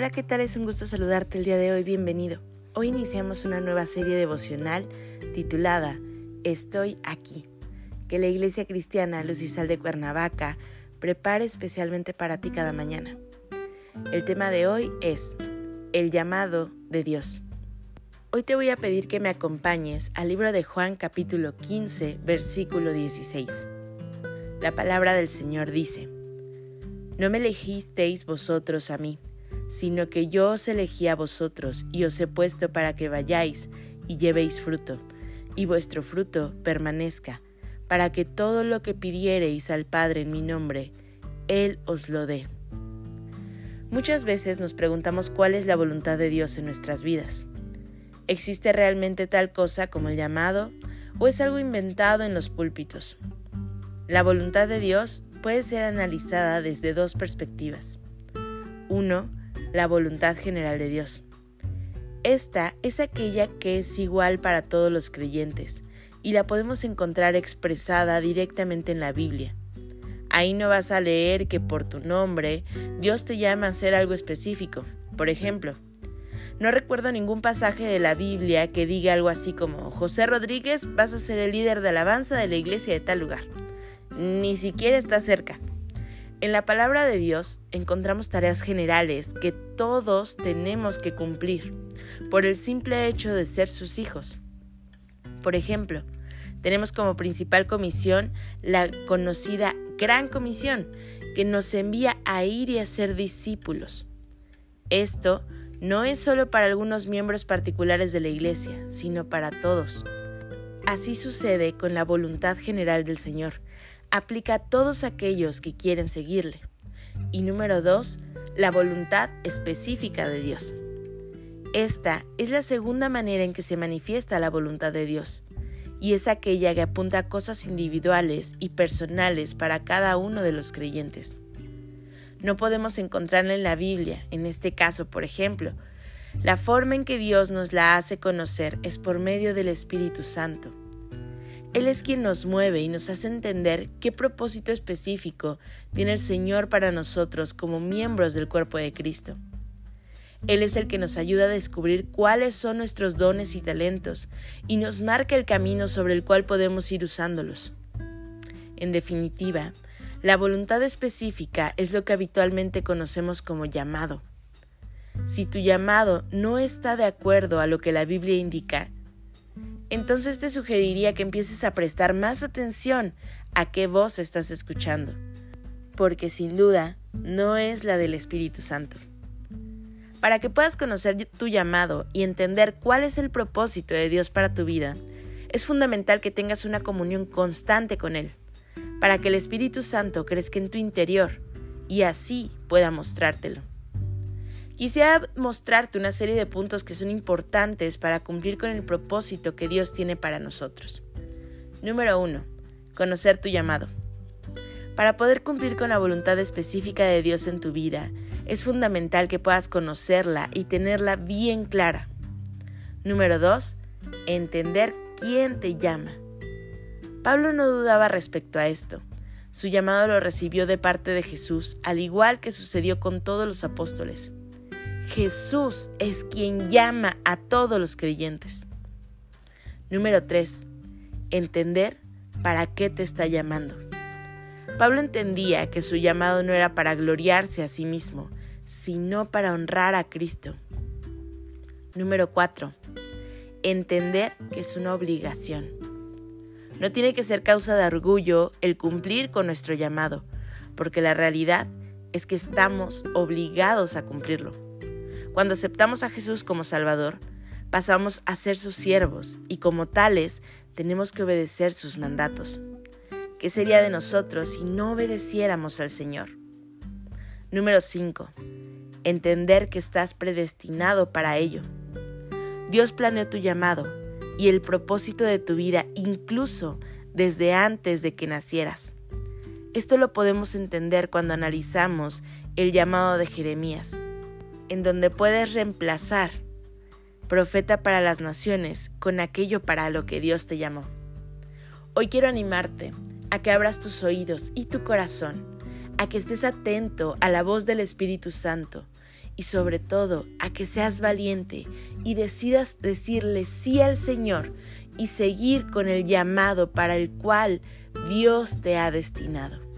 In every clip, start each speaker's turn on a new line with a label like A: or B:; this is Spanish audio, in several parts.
A: Hola, ¿qué tal? Es un gusto saludarte el día de hoy, bienvenido. Hoy iniciamos una nueva serie devocional titulada Estoy aquí, que la Iglesia Cristiana Luz y Sal de Cuernavaca prepare especialmente para ti cada mañana. El tema de hoy es El llamado de Dios. Hoy te voy a pedir que me acompañes al libro de Juan capítulo 15, versículo 16. La palabra del Señor dice, No me elegisteis vosotros a mí, sino que yo os elegí a vosotros y os he puesto para que vayáis y llevéis fruto, y vuestro fruto permanezca, para que todo lo que pidiereis al Padre en mi nombre, Él os lo dé. Muchas veces nos preguntamos cuál es la voluntad de Dios en nuestras vidas. ¿Existe realmente tal cosa como el llamado o es algo inventado en los púlpitos? La voluntad de Dios puede ser analizada desde dos perspectivas. Uno, la voluntad general de Dios. Esta es aquella que es igual para todos los creyentes y la podemos encontrar expresada directamente en la Biblia. Ahí no vas a leer que por tu nombre Dios te llama a hacer algo específico. Por ejemplo, no recuerdo ningún pasaje de la Biblia que diga algo así como José Rodríguez vas a ser el líder de alabanza de la iglesia de tal lugar. Ni siquiera está cerca. En la palabra de Dios encontramos tareas generales que todos tenemos que cumplir por el simple hecho de ser sus hijos. Por ejemplo, tenemos como principal comisión la conocida Gran Comisión, que nos envía a ir y a ser discípulos. Esto no es solo para algunos miembros particulares de la Iglesia, sino para todos. Así sucede con la voluntad general del Señor, aplica a todos aquellos que quieren seguirle. Y número dos, la voluntad específica de Dios. Esta es la segunda manera en que se manifiesta la voluntad de Dios, y es aquella que apunta a cosas individuales y personales para cada uno de los creyentes. No podemos encontrarla en la Biblia, en este caso, por ejemplo. La forma en que Dios nos la hace conocer es por medio del Espíritu Santo. Él es quien nos mueve y nos hace entender qué propósito específico tiene el Señor para nosotros como miembros del cuerpo de Cristo. Él es el que nos ayuda a descubrir cuáles son nuestros dones y talentos y nos marca el camino sobre el cual podemos ir usándolos. En definitiva, la voluntad específica es lo que habitualmente conocemos como llamado. Si tu llamado no está de acuerdo a lo que la Biblia indica, entonces te sugeriría que empieces a prestar más atención a qué voz estás escuchando, porque sin duda no es la del Espíritu Santo. Para que puedas conocer tu llamado y entender cuál es el propósito de Dios para tu vida, es fundamental que tengas una comunión constante con Él, para que el Espíritu Santo crezca en tu interior y así pueda mostrártelo. Quisiera mostrarte una serie de puntos que son importantes para cumplir con el propósito que Dios tiene para nosotros. Número 1. Conocer tu llamado. Para poder cumplir con la voluntad específica de Dios en tu vida, es fundamental que puedas conocerla y tenerla bien clara. Número 2. Entender quién te llama. Pablo no dudaba respecto a esto. Su llamado lo recibió de parte de Jesús, al igual que sucedió con todos los apóstoles. Jesús es quien llama a todos los creyentes. Número 3. Entender para qué te está llamando. Pablo entendía que su llamado no era para gloriarse a sí mismo, sino para honrar a Cristo. Número 4. Entender que es una obligación. No tiene que ser causa de orgullo el cumplir con nuestro llamado, porque la realidad es que estamos obligados a cumplirlo. Cuando aceptamos a Jesús como Salvador, pasamos a ser sus siervos y como tales tenemos que obedecer sus mandatos. ¿Qué sería de nosotros si no obedeciéramos al Señor? Número 5. entender que estás predestinado para ello. Dios planeó tu llamado y el propósito de tu vida incluso desde antes de que nacieras. Esto lo podemos entender cuando analizamos el llamado de Jeremías, en donde puedes reemplazar profeta para las naciones con aquello para lo que Dios te llamó. Hoy quiero animarte a que abras tus oídos y tu corazón, a que estés atento a la voz del Espíritu Santo y sobre todo a que seas valiente y decidas decirle sí al Señor y seguir con el llamado para el cual Dios te ha destinado.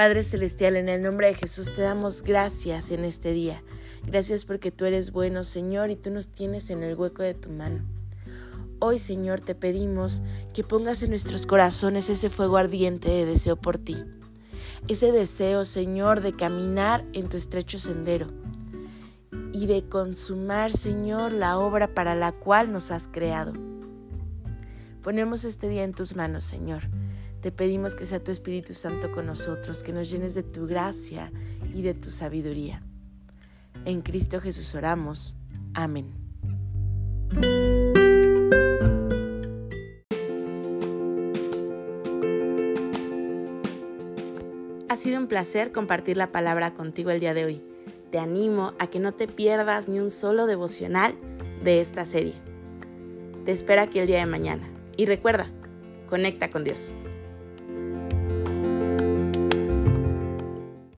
A: Padre Celestial, en el nombre de Jesús te damos gracias en este día. Gracias porque tú eres bueno, Señor, y tú nos tienes en el hueco de tu mano. Hoy, Señor, te pedimos que pongas en nuestros corazones ese fuego ardiente de deseo por ti. Ese deseo, Señor, de caminar en tu estrecho sendero y de consumar, Señor, la obra para la cual nos has creado. Ponemos este día en tus manos, Señor. Te pedimos que sea tu Espíritu Santo con nosotros, que nos llenes de tu gracia y de tu sabiduría. En Cristo Jesús oramos. Amén. Ha sido un placer compartir la palabra contigo el día de hoy. Te animo a que no te pierdas ni un solo devocional de esta serie. Te espero aquí el día de mañana. Y recuerda, conecta con Dios.